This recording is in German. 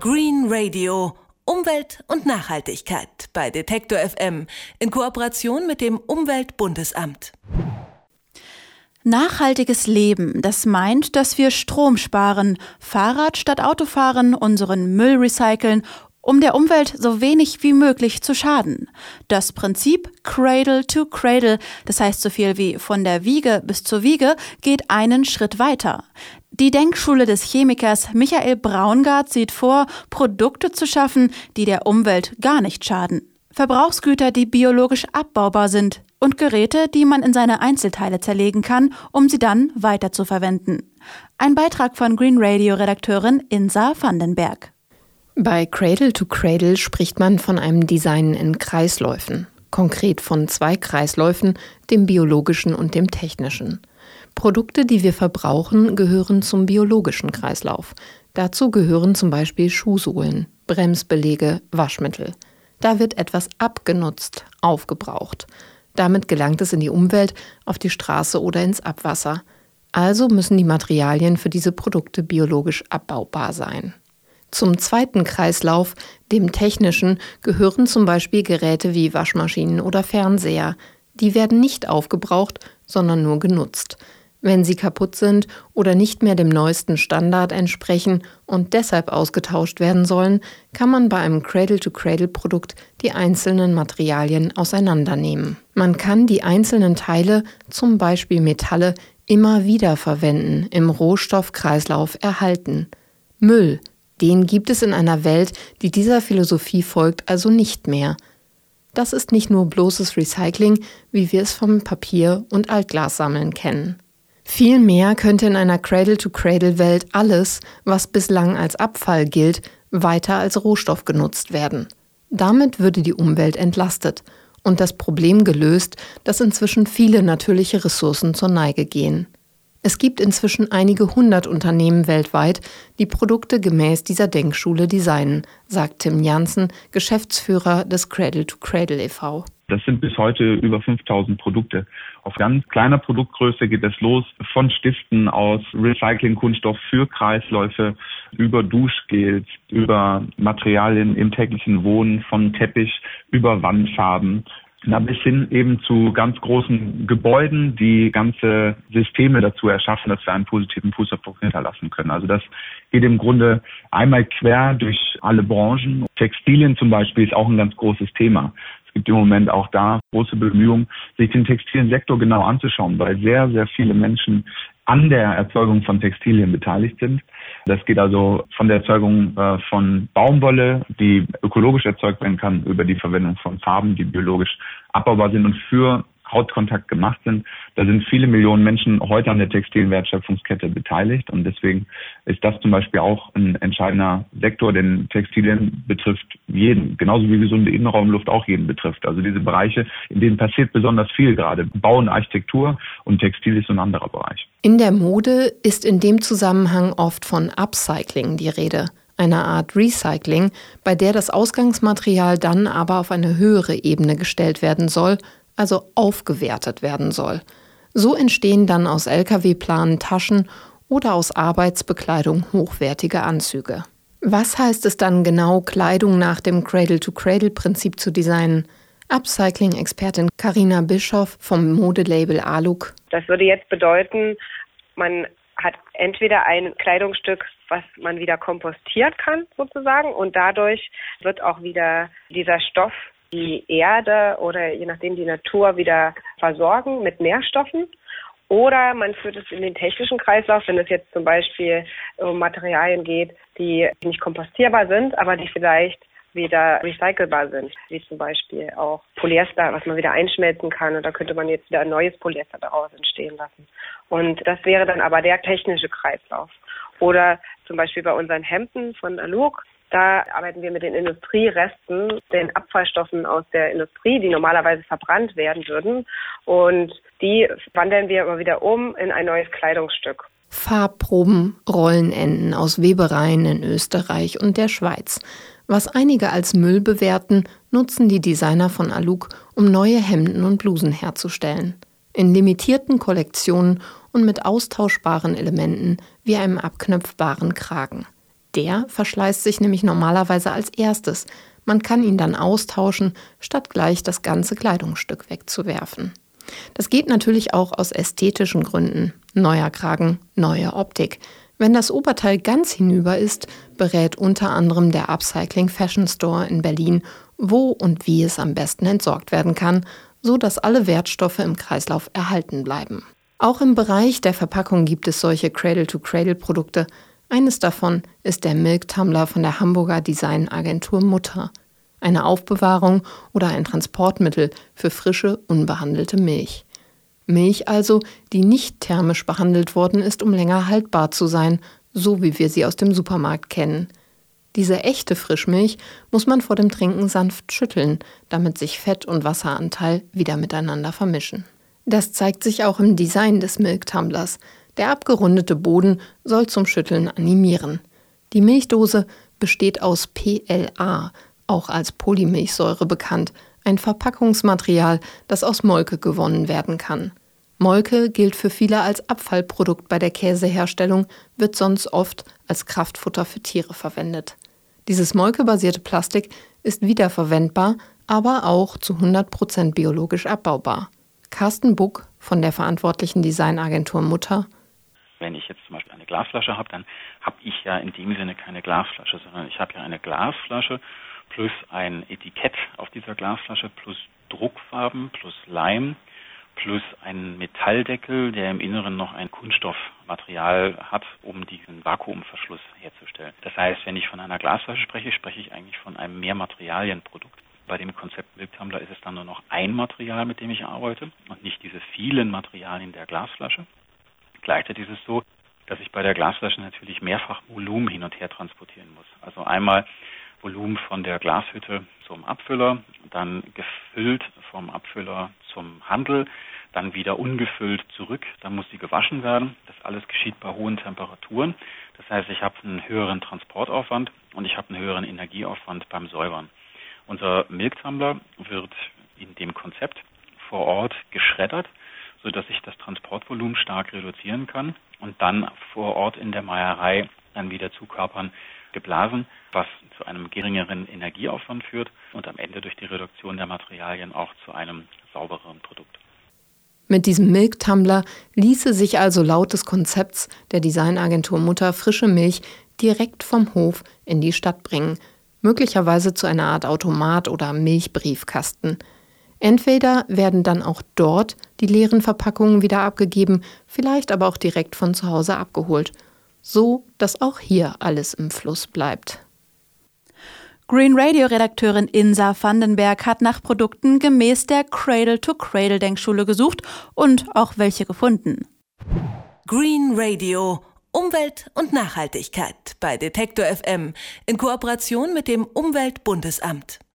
Green Radio. Umwelt und Nachhaltigkeit bei Detektor FM in Kooperation mit dem Umweltbundesamt. Nachhaltiges Leben, das meint, dass wir Strom sparen, Fahrrad statt Auto fahren, unseren Müll recyceln um der Umwelt so wenig wie möglich zu schaden. Das Prinzip Cradle to Cradle, das heißt so viel wie von der Wiege bis zur Wiege, geht einen Schritt weiter. Die Denkschule des Chemikers Michael Braungart sieht vor, Produkte zu schaffen, die der Umwelt gar nicht schaden. Verbrauchsgüter, die biologisch abbaubar sind und Geräte, die man in seine Einzelteile zerlegen kann, um sie dann weiterzuverwenden. Ein Beitrag von Green Radio Redakteurin Insa Vandenberg. Bei Cradle to Cradle spricht man von einem Design in Kreisläufen, konkret von zwei Kreisläufen, dem biologischen und dem technischen. Produkte, die wir verbrauchen, gehören zum biologischen Kreislauf. Dazu gehören zum Beispiel Schuhsohlen, Bremsbelege, Waschmittel. Da wird etwas abgenutzt, aufgebraucht. Damit gelangt es in die Umwelt, auf die Straße oder ins Abwasser. Also müssen die Materialien für diese Produkte biologisch abbaubar sein. Zum zweiten Kreislauf, dem technischen, gehören zum Beispiel Geräte wie Waschmaschinen oder Fernseher. Die werden nicht aufgebraucht, sondern nur genutzt. Wenn sie kaputt sind oder nicht mehr dem neuesten Standard entsprechen und deshalb ausgetauscht werden sollen, kann man bei einem Cradle-to-Cradle-Produkt die einzelnen Materialien auseinandernehmen. Man kann die einzelnen Teile, zum Beispiel Metalle, immer wieder verwenden, im Rohstoffkreislauf erhalten. Müll den gibt es in einer Welt, die dieser Philosophie folgt, also nicht mehr. Das ist nicht nur bloßes Recycling, wie wir es vom Papier- und Altglassammeln kennen. Vielmehr könnte in einer Cradle-to-Cradle-Welt alles, was bislang als Abfall gilt, weiter als Rohstoff genutzt werden. Damit würde die Umwelt entlastet und das Problem gelöst, dass inzwischen viele natürliche Ressourcen zur Neige gehen. Es gibt inzwischen einige hundert Unternehmen weltweit, die Produkte gemäß dieser Denkschule designen, sagt Tim Janssen, Geschäftsführer des Cradle to Cradle e.V. Das sind bis heute über 5000 Produkte. Auf ganz kleiner Produktgröße geht es los von Stiften aus Recycling-Kunststoff für Kreisläufe über Duschgels, über Materialien im täglichen Wohnen, von Teppich über Wandfarben na, bis hin eben zu ganz großen Gebäuden, die ganze Systeme dazu erschaffen, dass wir einen positiven Fußabdruck hinterlassen können. Also das geht im Grunde einmal quer durch alle Branchen. Textilien zum Beispiel ist auch ein ganz großes Thema. Es gibt im Moment auch da große Bemühungen, sich den textilen Sektor genau anzuschauen, weil sehr, sehr viele Menschen an der Erzeugung von Textilien beteiligt sind. Das geht also von der Erzeugung äh, von Baumwolle, die ökologisch erzeugt werden kann, über die Verwendung von Farben, die biologisch abbaubar sind und für Hautkontakt gemacht sind. Da sind viele Millionen Menschen heute an der textilen Wertschöpfungskette beteiligt und deswegen ist das zum Beispiel auch ein entscheidender Sektor, denn Textilien betrifft jeden, genauso wie gesunde Innenraumluft auch jeden betrifft. Also diese Bereiche, in denen passiert besonders viel gerade. Bau und Architektur und Textil ist ein anderer Bereich. In der Mode ist in dem Zusammenhang oft von Upcycling die Rede einer Art Recycling, bei der das Ausgangsmaterial dann aber auf eine höhere Ebene gestellt werden soll also aufgewertet werden soll. So entstehen dann aus Lkw-Planen Taschen oder aus Arbeitsbekleidung hochwertige Anzüge. Was heißt es dann genau, Kleidung nach dem Cradle-to-Cradle-Prinzip zu designen? Upcycling-Expertin Karina Bischoff vom Modelabel Aluk. Das würde jetzt bedeuten, man hat entweder ein Kleidungsstück, was man wieder kompostiert kann sozusagen und dadurch wird auch wieder dieser Stoff die Erde oder je nachdem die Natur wieder versorgen mit Nährstoffen. Oder man führt es in den technischen Kreislauf, wenn es jetzt zum Beispiel um Materialien geht, die nicht kompostierbar sind, aber die vielleicht wieder recycelbar sind, wie zum Beispiel auch Polyester, was man wieder einschmelzen kann. Und da könnte man jetzt wieder ein neues Polyester daraus entstehen lassen. Und das wäre dann aber der technische Kreislauf. Oder zum Beispiel bei unseren Hemden von Aluk da arbeiten wir mit den Industrieresten, den Abfallstoffen aus der Industrie, die normalerweise verbrannt werden würden. Und die wandeln wir immer wieder um in ein neues Kleidungsstück. Farbproben, Rollenenden aus Webereien in Österreich und der Schweiz. Was einige als Müll bewerten, nutzen die Designer von Aluk, um neue Hemden und Blusen herzustellen. In limitierten Kollektionen und mit austauschbaren Elementen wie einem abknöpfbaren Kragen. Der verschleißt sich nämlich normalerweise als erstes. Man kann ihn dann austauschen, statt gleich das ganze Kleidungsstück wegzuwerfen. Das geht natürlich auch aus ästhetischen Gründen. Neuer Kragen, neue Optik. Wenn das Oberteil ganz hinüber ist, berät unter anderem der Upcycling Fashion Store in Berlin, wo und wie es am besten entsorgt werden kann, so dass alle Wertstoffe im Kreislauf erhalten bleiben. Auch im Bereich der Verpackung gibt es solche Cradle-to-Cradle-Produkte. Eines davon ist der Milk Tumbler von der Hamburger Designagentur Mutter. Eine Aufbewahrung oder ein Transportmittel für frische, unbehandelte Milch. Milch also, die nicht thermisch behandelt worden ist, um länger haltbar zu sein, so wie wir sie aus dem Supermarkt kennen. Diese echte Frischmilch muss man vor dem Trinken sanft schütteln, damit sich Fett und Wasseranteil wieder miteinander vermischen. Das zeigt sich auch im Design des Milktumblers. Der abgerundete Boden soll zum Schütteln animieren. Die Milchdose besteht aus PLA, auch als Polymilchsäure bekannt, ein Verpackungsmaterial, das aus Molke gewonnen werden kann. Molke gilt für viele als Abfallprodukt bei der Käseherstellung, wird sonst oft als Kraftfutter für Tiere verwendet. Dieses molkebasierte Plastik ist wiederverwendbar, aber auch zu 100% biologisch abbaubar. Carsten Buck von der verantwortlichen Designagentur Mutter. Wenn ich jetzt zum Beispiel eine Glasflasche habe, dann habe ich ja in dem Sinne keine Glasflasche, sondern ich habe ja eine Glasflasche plus ein Etikett auf dieser Glasflasche plus Druckfarben plus Leim plus einen Metalldeckel, der im Inneren noch ein Kunststoffmaterial hat, um diesen Vakuumverschluss herzustellen. Das heißt, wenn ich von einer Glasflasche spreche, spreche ich eigentlich von einem Mehrmaterialienprodukt. Bei dem Konzept Milktumbler ist es dann nur noch ein Material, mit dem ich arbeite und nicht diese vielen Materialien der Glasflasche. Gleichzeitig ist es so, dass ich bei der Glasflasche natürlich mehrfach Volumen hin und her transportieren muss. Also einmal Volumen von der Glashütte zum Abfüller, dann gefüllt vom Abfüller zum Handel, dann wieder ungefüllt zurück, dann muss sie gewaschen werden. Das alles geschieht bei hohen Temperaturen. Das heißt, ich habe einen höheren Transportaufwand und ich habe einen höheren Energieaufwand beim Säubern. Unser Milktumbler wird in dem Konzept vor Ort geschreddert, sodass ich das Transportvolumen stark reduzieren kann und dann vor Ort in der Meierei dann wieder zu Körpern geblasen, was zu einem geringeren Energieaufwand führt und am Ende durch die Reduktion der Materialien auch zu einem saubereren Produkt. Mit diesem Milktumbler ließe sich also laut des Konzepts der Designagentur Mutter frische Milch direkt vom Hof in die Stadt bringen, möglicherweise zu einer Art Automat oder Milchbriefkasten. Entweder werden dann auch dort die leeren Verpackungen wieder abgegeben, vielleicht aber auch direkt von zu Hause abgeholt – so dass auch hier alles im Fluss bleibt. Green Radio Redakteurin Insa Vandenberg hat nach Produkten gemäß der Cradle-to-Cradle Denkschule gesucht und auch welche gefunden. Green Radio Umwelt und Nachhaltigkeit bei Detektor FM in Kooperation mit dem Umweltbundesamt.